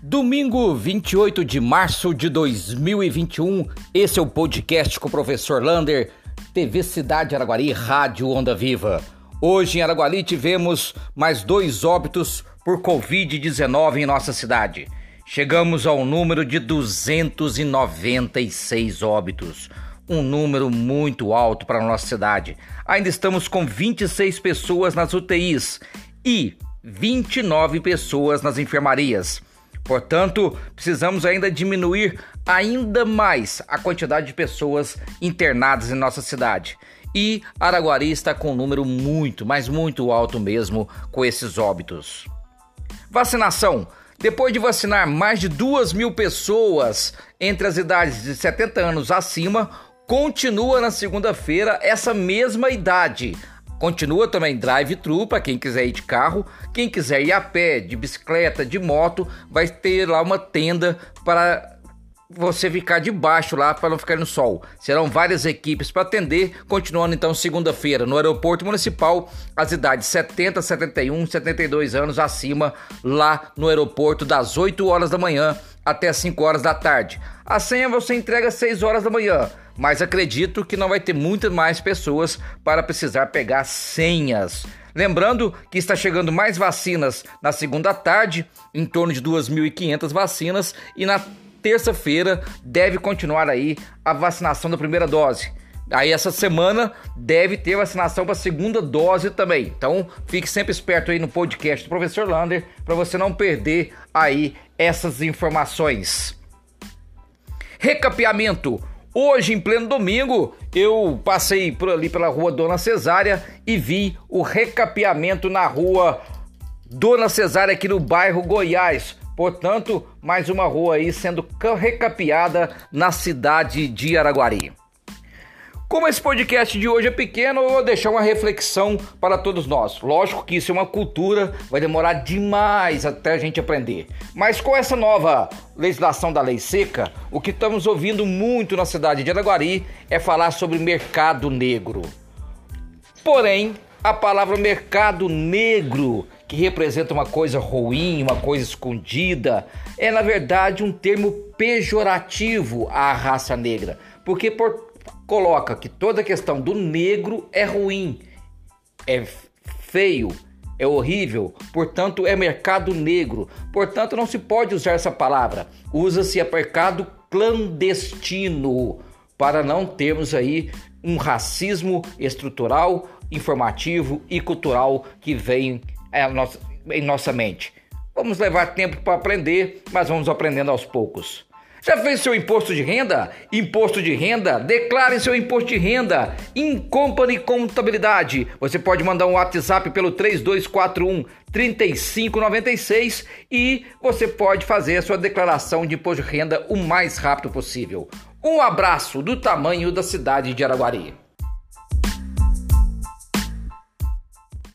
Domingo 28 de março de 2021, esse é o podcast com o professor Lander, TV Cidade Araguari, Rádio Onda Viva. Hoje em Araguari tivemos mais dois óbitos por Covid-19 em nossa cidade. Chegamos ao número de 296 óbitos, um número muito alto para a nossa cidade. Ainda estamos com 26 pessoas nas UTIs e 29 pessoas nas enfermarias. Portanto, precisamos ainda diminuir ainda mais a quantidade de pessoas internadas em nossa cidade. E Araguari está com um número muito, mas muito alto mesmo com esses óbitos. Vacinação. Depois de vacinar mais de duas mil pessoas entre as idades de 70 anos acima, continua na segunda-feira essa mesma idade Continua também drive-thru para quem quiser ir de carro, quem quiser ir a pé, de bicicleta, de moto, vai ter lá uma tenda para você ficar debaixo lá para não ficar no sol. Serão várias equipes para atender, continuando então segunda-feira no aeroporto municipal, as idades 70, 71, 72 anos acima, lá no aeroporto das 8 horas da manhã até 5 horas da tarde. A senha você entrega às 6 horas da manhã mas acredito que não vai ter muitas mais pessoas para precisar pegar senhas. Lembrando que está chegando mais vacinas na segunda tarde, em torno de 2.500 vacinas, e na terça-feira deve continuar aí a vacinação da primeira dose. Aí essa semana deve ter vacinação para a segunda dose também. Então fique sempre esperto aí no podcast do professor Lander para você não perder aí essas informações. Recapeamento. Hoje, em pleno domingo, eu passei por ali pela rua Dona Cesária e vi o recapeamento na rua Dona Cesária aqui no bairro Goiás. Portanto, mais uma rua aí sendo recapeada na cidade de Araguari. Como esse podcast de hoje é pequeno, eu vou deixar uma reflexão para todos nós. Lógico que isso é uma cultura, vai demorar demais até a gente aprender. Mas com essa nova legislação da lei seca, o que estamos ouvindo muito na cidade de Araguari é falar sobre mercado negro. Porém, a palavra mercado negro, que representa uma coisa ruim, uma coisa escondida, é na verdade um termo pejorativo à raça negra, porque por coloca que toda a questão do negro é ruim, é feio, é horrível, portanto é mercado negro. Portanto, não se pode usar essa palavra. Usa-se a mercado clandestino para não termos aí um racismo estrutural, informativo e cultural que vem em nossa mente. Vamos levar tempo para aprender, mas vamos aprendendo aos poucos. Já fez seu imposto de renda? Imposto de renda? Declare seu imposto de renda. Incompany Contabilidade. Você pode mandar um WhatsApp pelo 3241 3596 e você pode fazer a sua declaração de imposto de renda o mais rápido possível. Um abraço do tamanho da cidade de Araguari.